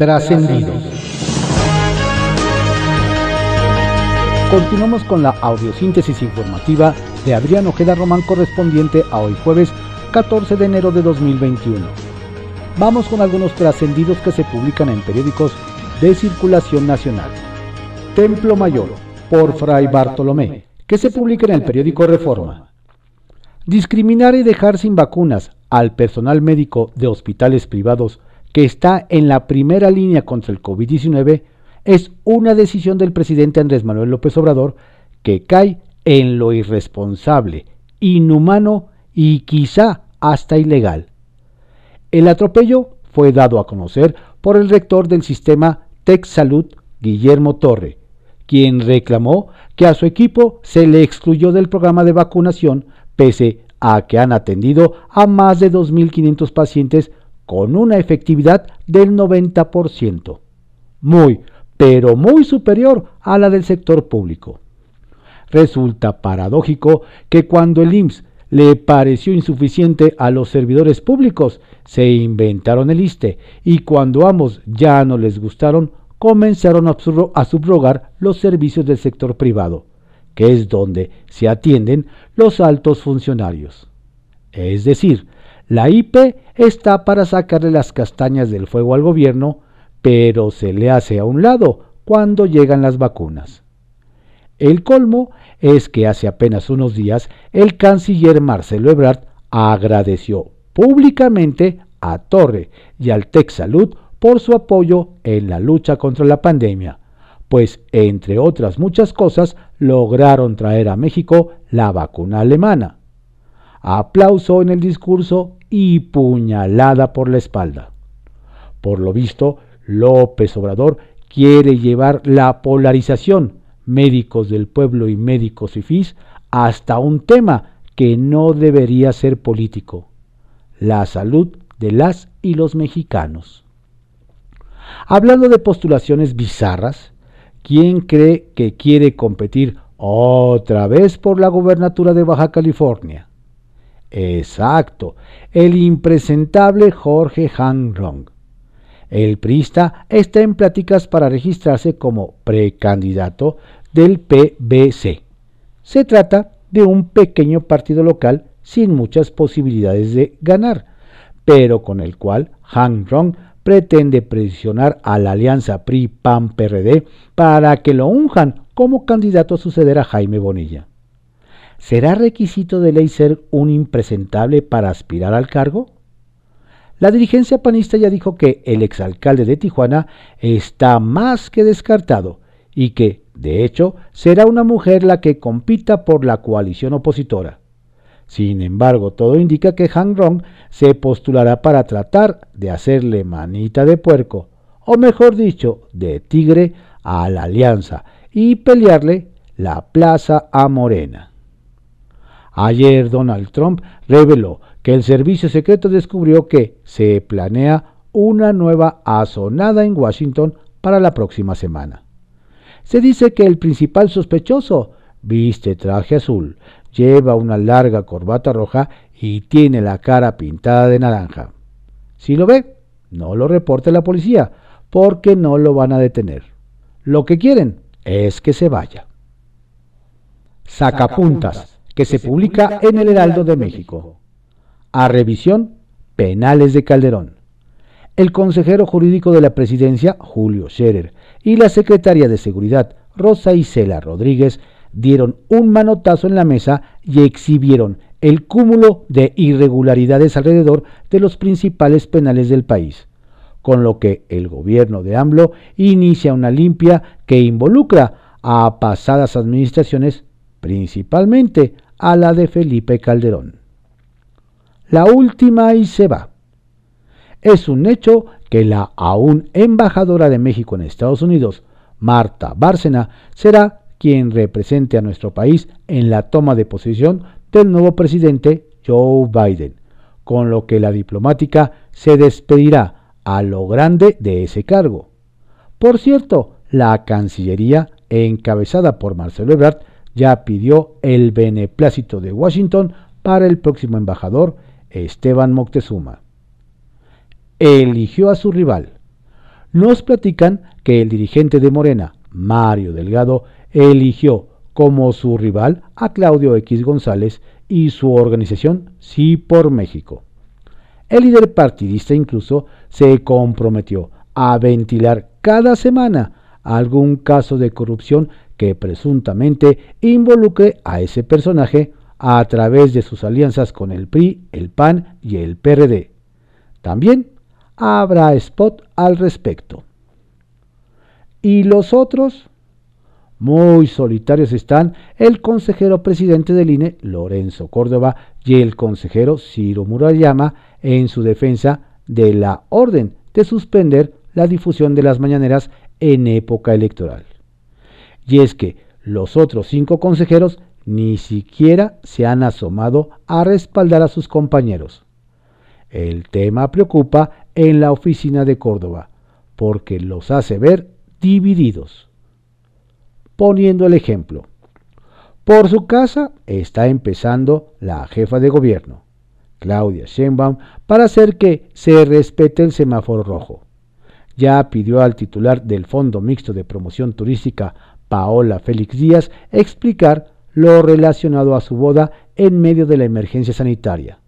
Trascendidos. Continuamos con la audiosíntesis informativa de Adrián Ojeda Román correspondiente a hoy jueves 14 de enero de 2021. Vamos con algunos trascendidos que se publican en periódicos de circulación nacional. Templo Mayor, por Fray Bartolomé, que se publica en el periódico Reforma. Discriminar y dejar sin vacunas al personal médico de hospitales privados que está en la primera línea contra el COVID-19 es una decisión del presidente Andrés Manuel López Obrador que cae en lo irresponsable, inhumano y quizá hasta ilegal. El atropello fue dado a conocer por el rector del sistema Tech Salud, Guillermo Torre, quien reclamó que a su equipo se le excluyó del programa de vacunación pese a que han atendido a más de 2.500 pacientes con una efectividad del 90%. Muy, pero muy superior a la del sector público. Resulta paradójico que cuando el IMSS le pareció insuficiente a los servidores públicos, se inventaron el ISTE y cuando ambos ya no les gustaron, comenzaron a subrogar los servicios del sector privado, que es donde se atienden los altos funcionarios. Es decir, la IP está para sacarle las castañas del fuego al gobierno pero se le hace a un lado cuando llegan las vacunas. El colmo es que hace apenas unos días el canciller Marcelo Ebrard agradeció públicamente a Torre y al Salud por su apoyo en la lucha contra la pandemia, pues entre otras muchas cosas lograron traer a México la vacuna alemana. Aplauso en el discurso y puñalada por la espalda. Por lo visto, López Obrador quiere llevar la polarización médicos del pueblo y médicos FIS hasta un tema que no debería ser político, la salud de las y los mexicanos. Hablando de postulaciones bizarras, ¿quién cree que quiere competir otra vez por la gobernatura de Baja California? Exacto, el impresentable Jorge Han Rong el priista está en pláticas para registrarse como precandidato del PBC. Se trata de un pequeño partido local sin muchas posibilidades de ganar, pero con el cual Han Rong pretende presionar a la alianza PRI-PAN-PRD para que lo unjan como candidato a suceder a Jaime Bonilla. ¿Será requisito de ley ser un impresentable para aspirar al cargo? La dirigencia panista ya dijo que el exalcalde de Tijuana está más que descartado y que, de hecho, será una mujer la que compita por la coalición opositora. Sin embargo, todo indica que Han Rong se postulará para tratar de hacerle manita de puerco, o mejor dicho, de tigre, a la alianza y pelearle la plaza a Morena. Ayer Donald Trump reveló que el servicio secreto descubrió que se planea una nueva azonada en Washington para la próxima semana. Se dice que el principal sospechoso viste traje azul, lleva una larga corbata roja y tiene la cara pintada de naranja. Si lo ve, no lo reporte la policía, porque no lo van a detener. Lo que quieren es que se vaya. Sacapuntas, que se publica en el Heraldo de México a revisión penales de Calderón. El consejero jurídico de la presidencia, Julio Scherer, y la secretaria de Seguridad, Rosa Isela Rodríguez, dieron un manotazo en la mesa y exhibieron el cúmulo de irregularidades alrededor de los principales penales del país, con lo que el gobierno de AMLO inicia una limpia que involucra a pasadas administraciones, principalmente a la de Felipe Calderón la última y se va. Es un hecho que la aún embajadora de México en Estados Unidos, Marta Bárcena, será quien represente a nuestro país en la toma de posición del nuevo presidente Joe Biden, con lo que la diplomática se despedirá a lo grande de ese cargo. Por cierto, la Cancillería, encabezada por Marcelo Ebrard, ya pidió el beneplácito de Washington para el próximo embajador Esteban Moctezuma. Eligió a su rival. nos platican que el dirigente de Morena, Mario Delgado, eligió como su rival a Claudio X González y su organización Sí por México. El líder partidista incluso se comprometió a ventilar cada semana algún caso de corrupción que presuntamente involucre a ese personaje a través de sus alianzas con el PRI, el PAN y el PRD. También habrá spot al respecto. ¿Y los otros? Muy solitarios están el consejero presidente del INE, Lorenzo Córdoba, y el consejero Ciro Murayama en su defensa de la orden de suspender la difusión de las mañaneras en época electoral. Y es que los otros cinco consejeros ni siquiera se han asomado a respaldar a sus compañeros. El tema preocupa en la oficina de Córdoba, porque los hace ver divididos. Poniendo el ejemplo, por su casa está empezando la jefa de gobierno, Claudia Sheinbaum, para hacer que se respete el semáforo rojo. Ya pidió al titular del Fondo Mixto de Promoción Turística, Paola Félix Díaz, explicar lo relacionado a su boda en medio de la emergencia sanitaria.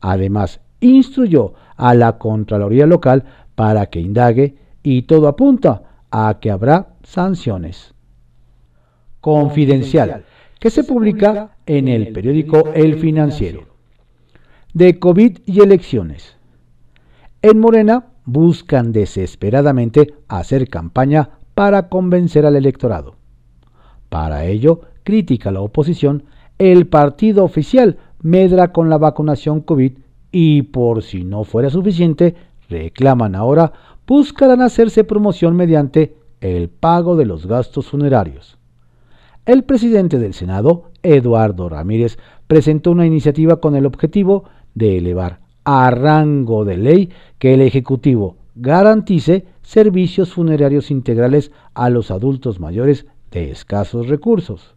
Además, instruyó a la Contraloría local para que indague y todo apunta a que habrá sanciones. Confidencial, que se publica en el periódico El Financiero. De COVID y elecciones. En Morena buscan desesperadamente hacer campaña para convencer al electorado. Para ello, critica la oposición, el partido oficial medra con la vacunación COVID y por si no fuera suficiente, reclaman ahora, buscarán hacerse promoción mediante el pago de los gastos funerarios. El presidente del Senado, Eduardo Ramírez, presentó una iniciativa con el objetivo de elevar a rango de ley que el Ejecutivo garantice servicios funerarios integrales a los adultos mayores de escasos recursos.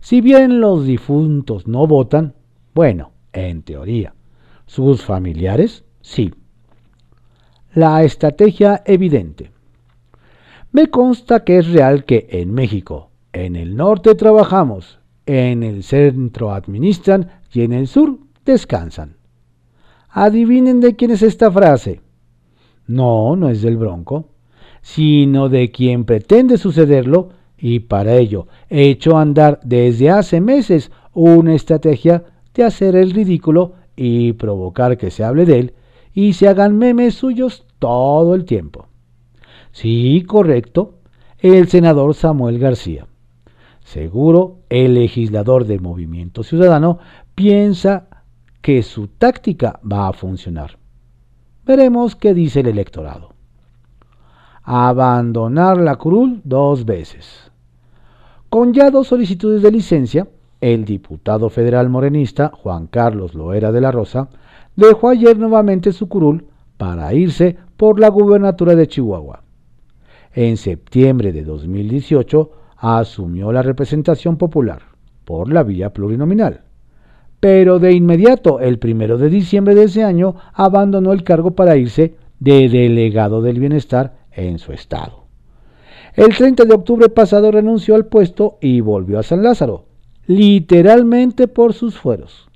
Si bien los difuntos no votan, bueno, en teoría, sus familiares sí. La estrategia evidente. Me consta que es real que en México, en el norte trabajamos, en el centro administran y en el sur descansan. Adivinen de quién es esta frase. No, no es del Bronco, sino de quien pretende sucederlo y para ello he hecho andar desde hace meses una estrategia de hacer el ridículo y provocar que se hable de él y se hagan memes suyos todo el tiempo. Sí, correcto, el senador Samuel García. Seguro el legislador del Movimiento Ciudadano piensa que su táctica va a funcionar. Veremos qué dice el electorado. Abandonar la curul dos veces. Con ya dos solicitudes de licencia, el diputado federal morenista Juan Carlos Loera de la Rosa dejó ayer nuevamente su curul para irse por la gubernatura de Chihuahua. En septiembre de 2018 asumió la representación popular por la vía plurinominal, pero de inmediato, el primero de diciembre de ese año, abandonó el cargo para irse de delegado del bienestar en su estado. El 30 de octubre pasado renunció al puesto y volvió a San Lázaro, literalmente por sus fueros.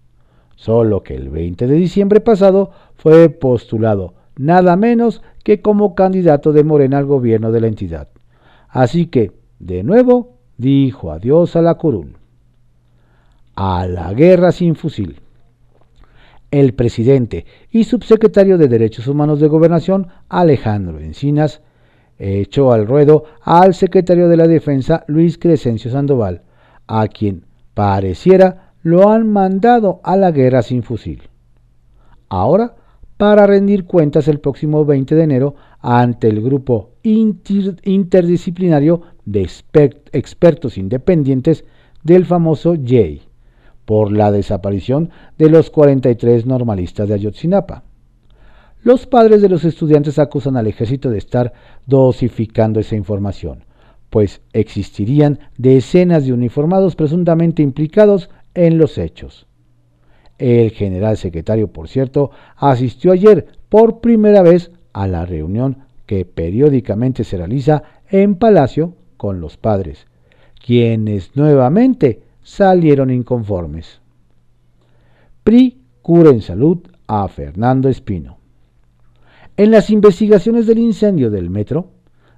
Solo que el 20 de diciembre pasado fue postulado nada menos que como candidato de Morena al gobierno de la entidad. Así que, de nuevo, dijo adiós a la curul. A la guerra sin fusil. El presidente y subsecretario de Derechos Humanos de Gobernación, Alejandro Encinas, echó al ruedo al secretario de la Defensa Luis Crescencio Sandoval, a quien pareciera lo han mandado a la guerra sin fusil. Ahora, para rendir cuentas el próximo 20 de enero ante el grupo interdisciplinario de expertos independientes del famoso J por la desaparición de los 43 normalistas de Ayotzinapa. Los padres de los estudiantes acusan al ejército de estar dosificando esa información, pues existirían decenas de uniformados presuntamente implicados en los hechos. El general secretario, por cierto, asistió ayer por primera vez a la reunión que periódicamente se realiza en Palacio con los padres, quienes nuevamente salieron inconformes. PRI cura en salud a Fernando Espino. En las investigaciones del incendio del metro,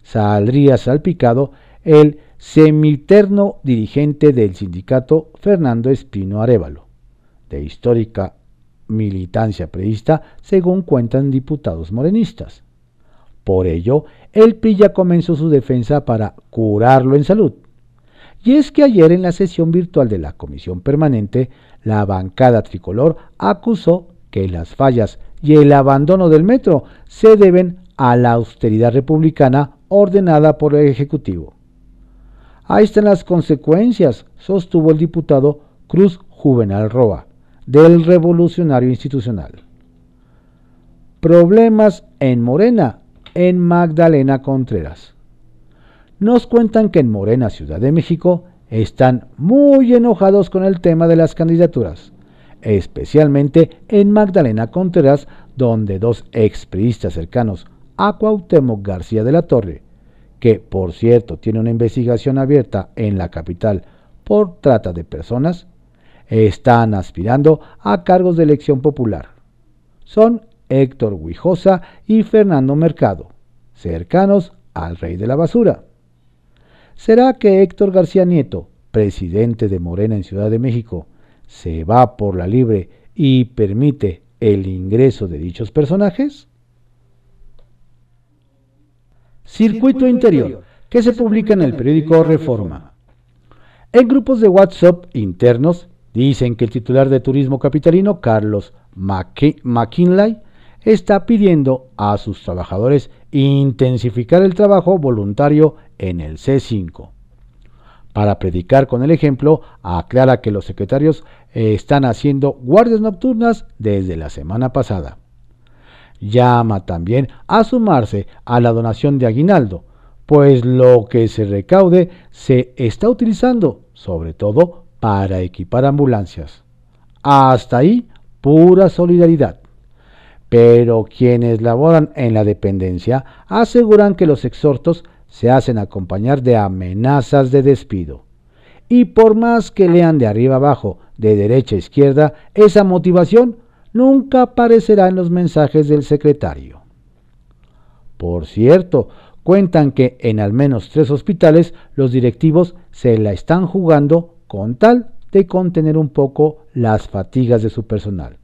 saldría salpicado el semiterno dirigente del sindicato Fernando Espino Arevalo, de histórica militancia preísta, según cuentan diputados morenistas. Por ello, el PRI ya comenzó su defensa para curarlo en salud. Y es que ayer en la sesión virtual de la Comisión Permanente, la bancada tricolor acusó que las fallas y el abandono del metro se deben a la austeridad republicana ordenada por el Ejecutivo. Ahí están las consecuencias, sostuvo el diputado Cruz Juvenal Roa, del Revolucionario Institucional. Problemas en Morena, en Magdalena Contreras. Nos cuentan que en Morena, Ciudad de México, están muy enojados con el tema de las candidaturas, especialmente en Magdalena Contreras, donde dos expriistas cercanos a Cuauhtémoc García de la Torre que por cierto tiene una investigación abierta en la capital por trata de personas, están aspirando a cargos de elección popular. Son Héctor Huijosa y Fernando Mercado, cercanos al rey de la basura. ¿Será que Héctor García Nieto, presidente de Morena en Ciudad de México, se va por la libre y permite el ingreso de dichos personajes? Circuito Interior, que se publica en el periódico Reforma. En grupos de WhatsApp internos dicen que el titular de Turismo Capitalino, Carlos McKinley, está pidiendo a sus trabajadores intensificar el trabajo voluntario en el C5. Para predicar con el ejemplo, aclara que los secretarios están haciendo guardias nocturnas desde la semana pasada llama también a sumarse a la donación de aguinaldo, pues lo que se recaude se está utilizando sobre todo para equipar ambulancias. Hasta ahí, pura solidaridad. Pero quienes laboran en la dependencia aseguran que los exhortos se hacen acompañar de amenazas de despido. Y por más que lean de arriba abajo, de derecha a izquierda, esa motivación nunca aparecerá en los mensajes del secretario. Por cierto, cuentan que en al menos tres hospitales los directivos se la están jugando con tal de contener un poco las fatigas de su personal.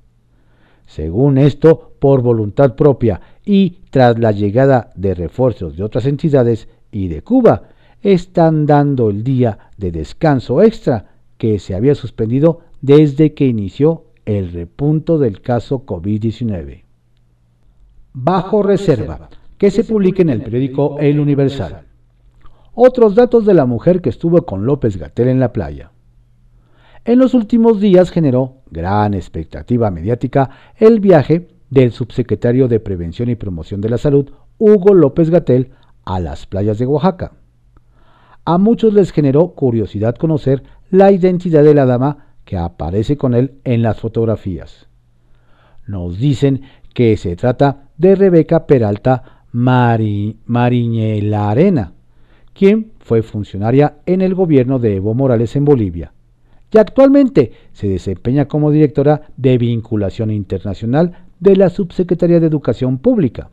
Según esto, por voluntad propia y tras la llegada de refuerzos de otras entidades y de Cuba, están dando el día de descanso extra que se había suspendido desde que inició el repunto del caso COVID-19. Bajo reserva, que se publica en el periódico El Universal. Otros datos de la mujer que estuvo con López Gatel en la playa. En los últimos días generó gran expectativa mediática el viaje del subsecretario de Prevención y Promoción de la Salud, Hugo López Gatel, a las playas de Oaxaca. A muchos les generó curiosidad conocer la identidad de la dama que aparece con él en las fotografías. Nos dicen que se trata de Rebeca Peralta Mari, Arena, quien fue funcionaria en el gobierno de Evo Morales en Bolivia y actualmente se desempeña como directora de vinculación internacional de la Subsecretaría de Educación Pública.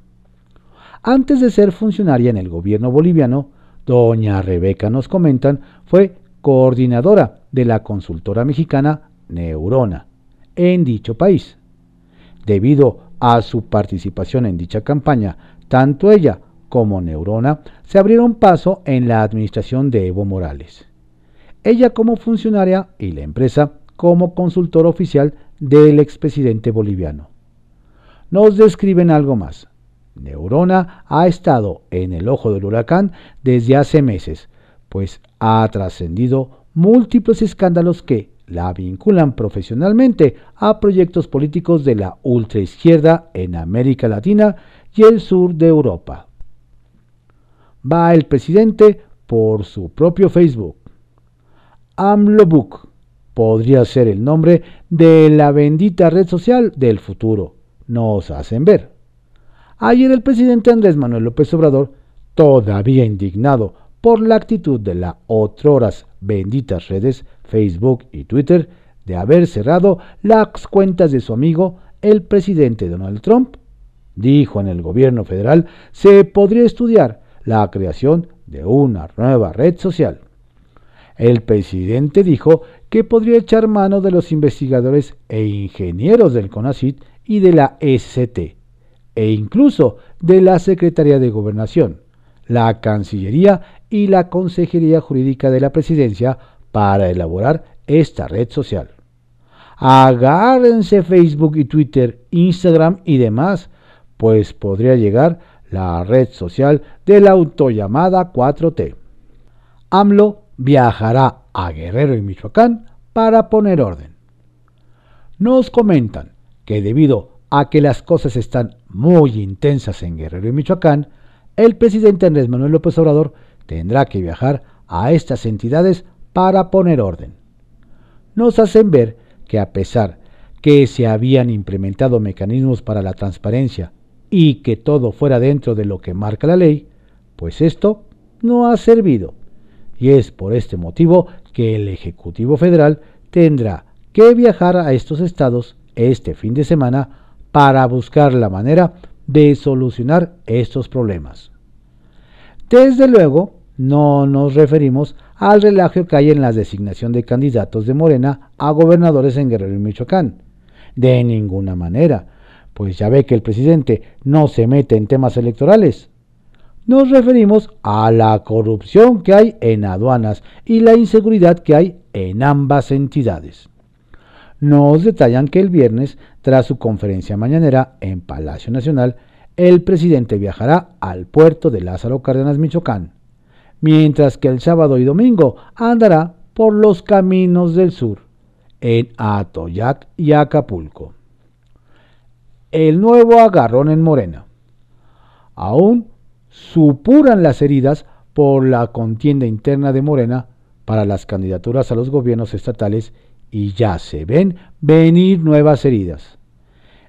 Antes de ser funcionaria en el gobierno boliviano, doña Rebeca, nos comentan, fue coordinadora de la consultora mexicana Neurona en dicho país. Debido a su participación en dicha campaña, tanto ella como Neurona se abrieron paso en la administración de Evo Morales. Ella como funcionaria y la empresa como consultor oficial del expresidente boliviano. Nos describen algo más. Neurona ha estado en el ojo del huracán desde hace meses, pues ha trascendido múltiples escándalos que la vinculan profesionalmente a proyectos políticos de la ultraizquierda en América Latina y el sur de Europa. Va el presidente por su propio Facebook. AMLOBOOK podría ser el nombre de la bendita red social del futuro, nos hacen ver. Ayer el presidente Andrés Manuel López Obrador, todavía indignado por la actitud de las otroras benditas redes Facebook y Twitter de haber cerrado las cuentas de su amigo el presidente Donald Trump, dijo en el gobierno federal se podría estudiar la creación de una nueva red social. El presidente dijo que podría echar mano de los investigadores e ingenieros del CONACIT y de la SCT, e incluso de la Secretaría de Gobernación, la Cancillería y la Consejería Jurídica de la Presidencia para elaborar esta red social. Agárrense Facebook y Twitter, Instagram y demás, pues podría llegar la red social de la autollamada 4T. AMLO viajará a Guerrero y Michoacán para poner orden. Nos comentan que debido a que las cosas están muy intensas en Guerrero y Michoacán, el presidente Andrés Manuel López Obrador tendrá que viajar a estas entidades para poner orden. Nos hacen ver que a pesar que se habían implementado mecanismos para la transparencia y que todo fuera dentro de lo que marca la ley, pues esto no ha servido. Y es por este motivo que el Ejecutivo Federal tendrá que viajar a estos estados este fin de semana para buscar la manera de solucionar estos problemas. Desde luego, no nos referimos al relajo que hay en la designación de candidatos de Morena a gobernadores en Guerrero y Michoacán. De ninguna manera, pues ya ve que el presidente no se mete en temas electorales. Nos referimos a la corrupción que hay en aduanas y la inseguridad que hay en ambas entidades. Nos detallan que el viernes, tras su conferencia mañanera en Palacio Nacional, el presidente viajará al puerto de Lázaro Cárdenas, Michoacán, mientras que el sábado y domingo andará por los caminos del sur, en Atoyac y Acapulco el nuevo agarrón en Morena. Aún supuran las heridas por la contienda interna de Morena para las candidaturas a los gobiernos estatales y ya se ven venir nuevas heridas.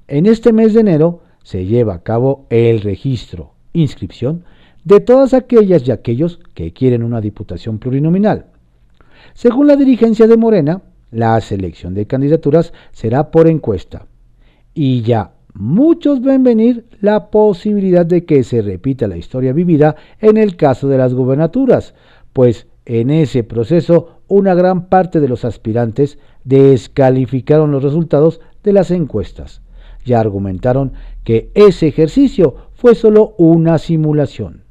En este mes de enero se lleva a cabo el registro, inscripción, de todas aquellas y aquellos que quieren una diputación plurinominal. Según la dirigencia de Morena, la selección de candidaturas será por encuesta y ya muchos ven venir la posibilidad de que se repita la historia vivida en el caso de las gubernaturas, pues en ese proceso una gran parte de los aspirantes descalificaron los resultados de las encuestas y argumentaron que ese ejercicio fue solo una simulación.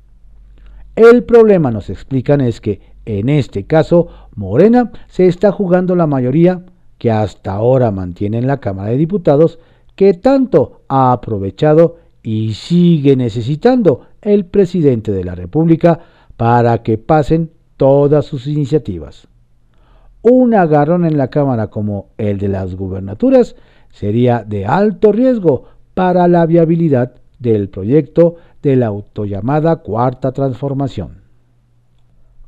El problema, nos explican, es que en este caso Morena se está jugando la mayoría que hasta ahora mantiene en la Cámara de Diputados que tanto ha aprovechado y sigue necesitando el presidente de la República para que pasen todas sus iniciativas. Un agarrón en la Cámara como el de las gubernaturas sería de alto riesgo para la viabilidad del proyecto de la autollamada Cuarta Transformación.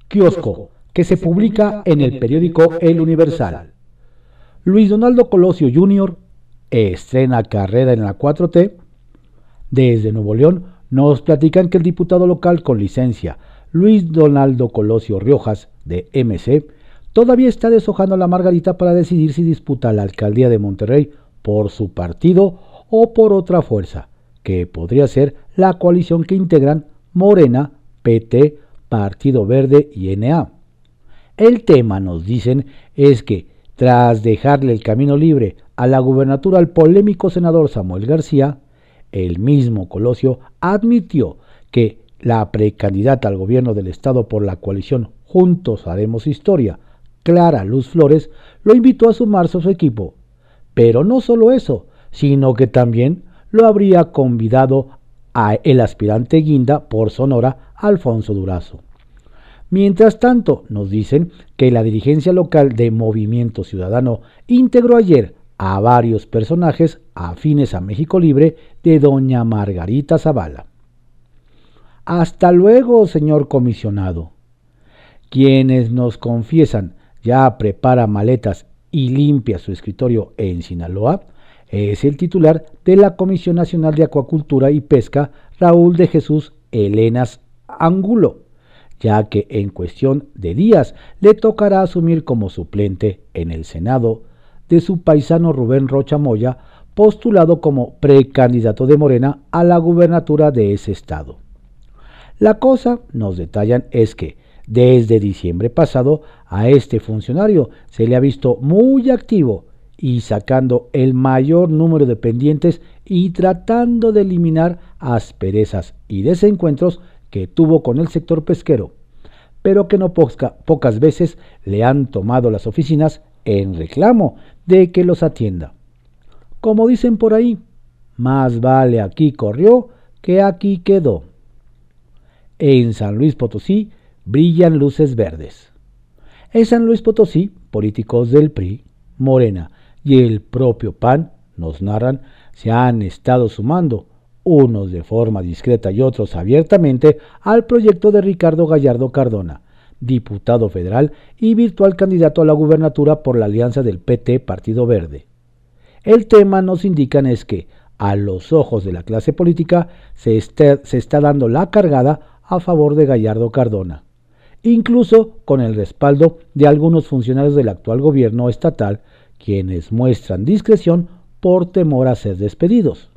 Kiosco, que se publica en el periódico El Universal. Luis Donaldo Colosio Jr estrena carrera en la 4T. Desde Nuevo León nos platican que el diputado local con licencia, Luis Donaldo Colosio Riojas, de MC, todavía está deshojando la margarita para decidir si disputa la alcaldía de Monterrey por su partido o por otra fuerza, que podría ser la coalición que integran Morena, PT, Partido Verde y NA. El tema, nos dicen, es que tras dejarle el camino libre a la gubernatura al polémico senador Samuel García, el mismo Colosio admitió que la precandidata al gobierno del Estado por la coalición Juntos Haremos Historia, Clara Luz Flores, lo invitó a sumarse a su equipo. Pero no solo eso, sino que también lo habría convidado a el aspirante guinda por Sonora, Alfonso Durazo. Mientras tanto, nos dicen que la dirigencia local de Movimiento Ciudadano integró ayer a varios personajes afines a México Libre de doña Margarita Zavala. Hasta luego, señor comisionado. Quienes nos confiesan ya prepara maletas y limpia su escritorio en Sinaloa es el titular de la Comisión Nacional de Acuacultura y Pesca, Raúl de Jesús Elenas Angulo, ya que en cuestión de días le tocará asumir como suplente en el Senado de su paisano Rubén Rocha Moya, postulado como precandidato de Morena a la gubernatura de ese estado. La cosa, nos detallan, es que desde diciembre pasado a este funcionario se le ha visto muy activo y sacando el mayor número de pendientes y tratando de eliminar asperezas y desencuentros que tuvo con el sector pesquero, pero que no pocas veces le han tomado las oficinas en reclamo de que los atienda. Como dicen por ahí, más vale aquí corrió que aquí quedó. En San Luis Potosí brillan luces verdes. En San Luis Potosí, políticos del PRI, Morena y el propio PAN, nos narran, se han estado sumando, unos de forma discreta y otros abiertamente, al proyecto de Ricardo Gallardo Cardona, diputado federal y virtual candidato a la gubernatura por la alianza del PT Partido Verde. El tema nos indican es que, a los ojos de la clase política, se está, se está dando la cargada a favor de Gallardo Cardona, incluso con el respaldo de algunos funcionarios del actual gobierno estatal quienes muestran discreción por temor a ser despedidos.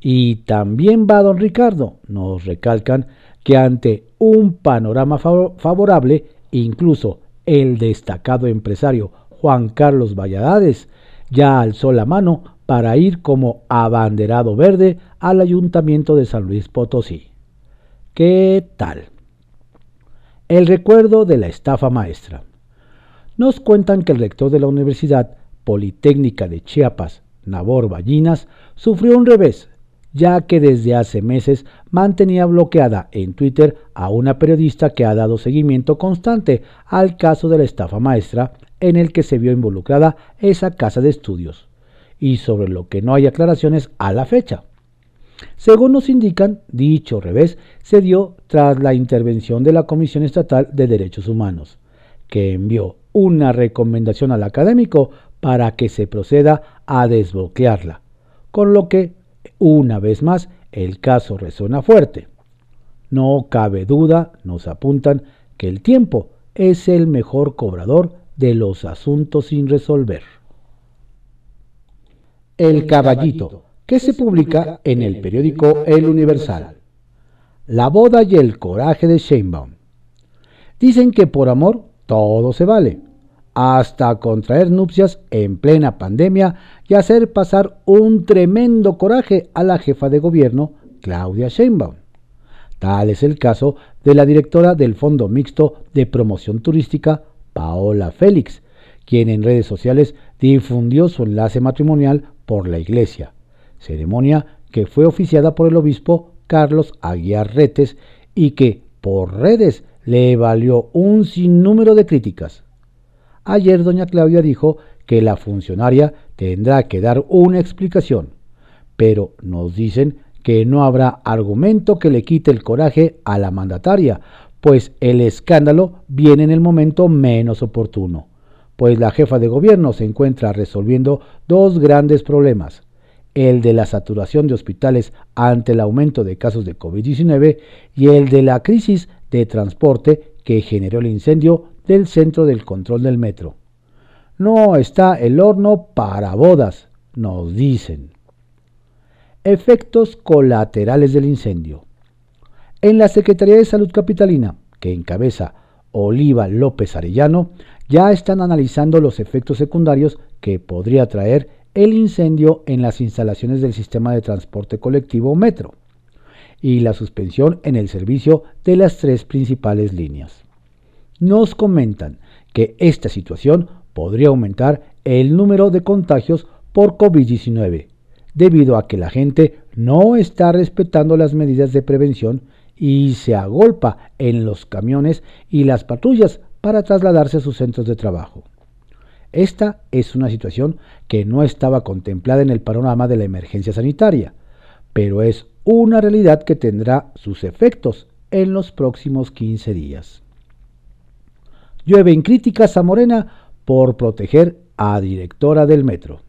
Y también va don Ricardo, nos recalcan que ante un panorama favorable, incluso el destacado empresario Juan Carlos Valladares ya alzó la mano para ir como abanderado verde al ayuntamiento de San Luis Potosí. ¿Qué tal? El recuerdo de la estafa maestra. Nos cuentan que el rector de la Universidad Politécnica de Chiapas, Nabor Ballinas, sufrió un revés, ya que desde hace meses mantenía bloqueada en Twitter a una periodista que ha dado seguimiento constante al caso de la estafa maestra en el que se vio involucrada esa casa de estudios, y sobre lo que no hay aclaraciones a la fecha. Según nos indican, dicho revés se dio tras la intervención de la Comisión Estatal de Derechos Humanos, que envió una recomendación al académico para que se proceda a desbloquearla, con lo que, una vez más, el caso resuena fuerte. No cabe duda, nos apuntan, que el tiempo es el mejor cobrador de los asuntos sin resolver. El Caballito, que se publica en el periódico El Universal. La boda y el coraje de Sheinbaum. Dicen que por amor todo se vale, hasta contraer nupcias en plena pandemia y hacer pasar un tremendo coraje a la jefa de gobierno, Claudia Sheinbaum. Tal es el caso de la directora del Fondo Mixto de Promoción Turística, Paola Félix, quien en redes sociales difundió su enlace matrimonial por la iglesia, ceremonia que fue oficiada por el obispo Carlos Aguiar Retes y que por redes le valió un sinnúmero de críticas. Ayer doña Claudia dijo que la funcionaria tendrá que dar una explicación, pero nos dicen que no habrá argumento que le quite el coraje a la mandataria, pues el escándalo viene en el momento menos oportuno, pues la jefa de gobierno se encuentra resolviendo dos grandes problemas, el de la saturación de hospitales ante el aumento de casos de COVID-19 y el de la crisis de transporte que generó el incendio del centro del control del metro. No está el horno para bodas, nos dicen. Efectos colaterales del incendio. En la Secretaría de Salud Capitalina, que encabeza Oliva López Arellano, ya están analizando los efectos secundarios que podría traer el incendio en las instalaciones del sistema de transporte colectivo Metro y la suspensión en el servicio de las tres principales líneas nos comentan que esta situación podría aumentar el número de contagios por COVID-19, debido a que la gente no está respetando las medidas de prevención y se agolpa en los camiones y las patrullas para trasladarse a sus centros de trabajo. Esta es una situación que no estaba contemplada en el panorama de la emergencia sanitaria, pero es una realidad que tendrá sus efectos en los próximos 15 días llueven críticas a Morena por proteger a directora del metro.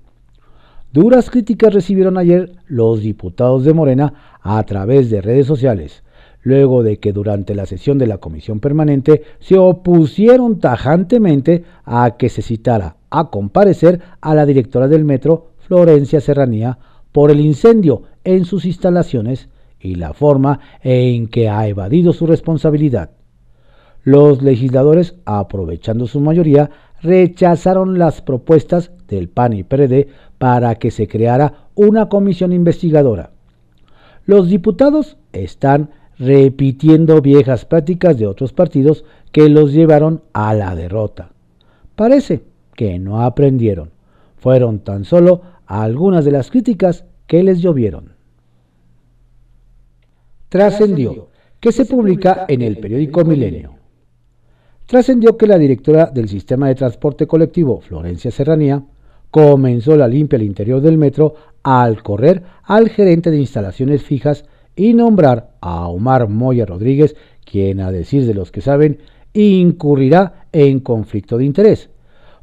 Duras críticas recibieron ayer los diputados de Morena a través de redes sociales, luego de que durante la sesión de la comisión permanente se opusieron tajantemente a que se citara a comparecer a la directora del metro, Florencia Serranía, por el incendio en sus instalaciones y la forma en que ha evadido su responsabilidad. Los legisladores, aprovechando su mayoría, rechazaron las propuestas del PAN y PRD para que se creara una comisión investigadora. Los diputados están repitiendo viejas prácticas de otros partidos que los llevaron a la derrota. Parece que no aprendieron. Fueron tan solo algunas de las críticas que les llovieron. Trascendió que se publica en el periódico Milenio. Trascendió que la directora del sistema de transporte colectivo, Florencia Serranía, comenzó la limpia al interior del metro al correr al gerente de instalaciones fijas y nombrar a Omar Moya Rodríguez, quien a decir de los que saben, incurrirá en conflicto de interés,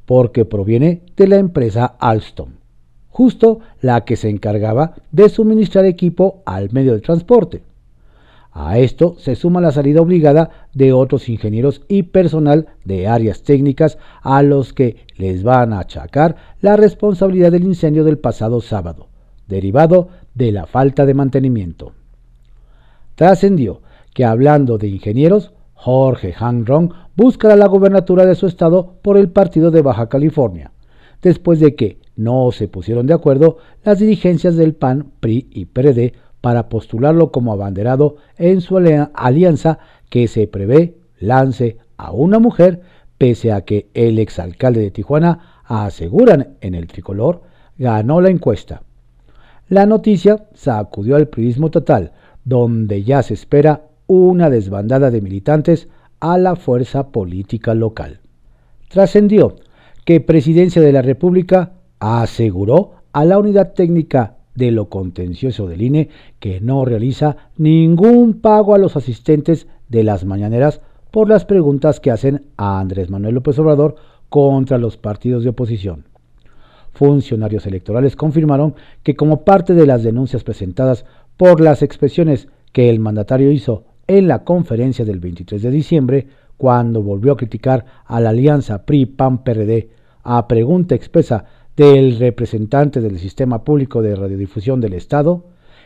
porque proviene de la empresa Alstom, justo la que se encargaba de suministrar equipo al medio de transporte. A esto se suma la salida obligada de otros ingenieros y personal de áreas técnicas a los que les van a achacar la responsabilidad del incendio del pasado sábado, derivado de la falta de mantenimiento. Trascendió que hablando de ingenieros, Jorge Hanron buscará la gobernatura de su estado por el partido de Baja California, después de que no se pusieron de acuerdo las dirigencias del PAN, PRI y PRD para postularlo como abanderado en su alianza que se prevé lance a una mujer, pese a que el exalcalde de Tijuana aseguran en el tricolor ganó la encuesta. La noticia sacudió al periodismo total, donde ya se espera una desbandada de militantes a la fuerza política local. Trascendió que Presidencia de la República aseguró a la unidad técnica de lo contencioso del INE que no realiza ningún pago a los asistentes de las mañaneras por las preguntas que hacen a Andrés Manuel López Obrador contra los partidos de oposición. Funcionarios electorales confirmaron que como parte de las denuncias presentadas por las expresiones que el mandatario hizo en la conferencia del 23 de diciembre, cuando volvió a criticar a la alianza PRI-PAN-PRD a pregunta expresa del representante del Sistema Público de Radiodifusión del Estado,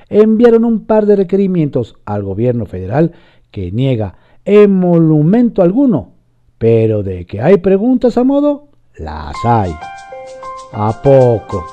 enviaron un par de requerimientos al gobierno federal que niega emolumento alguno, pero de que hay preguntas a modo, las hay. ¿A poco?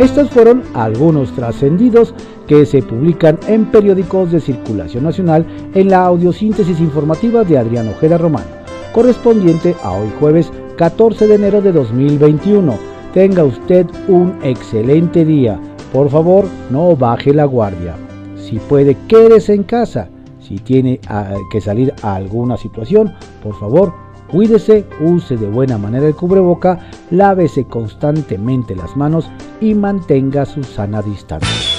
Estos fueron algunos trascendidos que se publican en periódicos de circulación nacional en la audiosíntesis informativa de Adrián Ojeda Román, correspondiente a hoy jueves 14 de enero de 2021. Tenga usted un excelente día. Por favor, no baje la guardia. Si puede, quédese en casa. Si tiene ah, que salir a alguna situación, por favor, Cuídese, use de buena manera el cubreboca, lávese constantemente las manos y mantenga su sana distancia.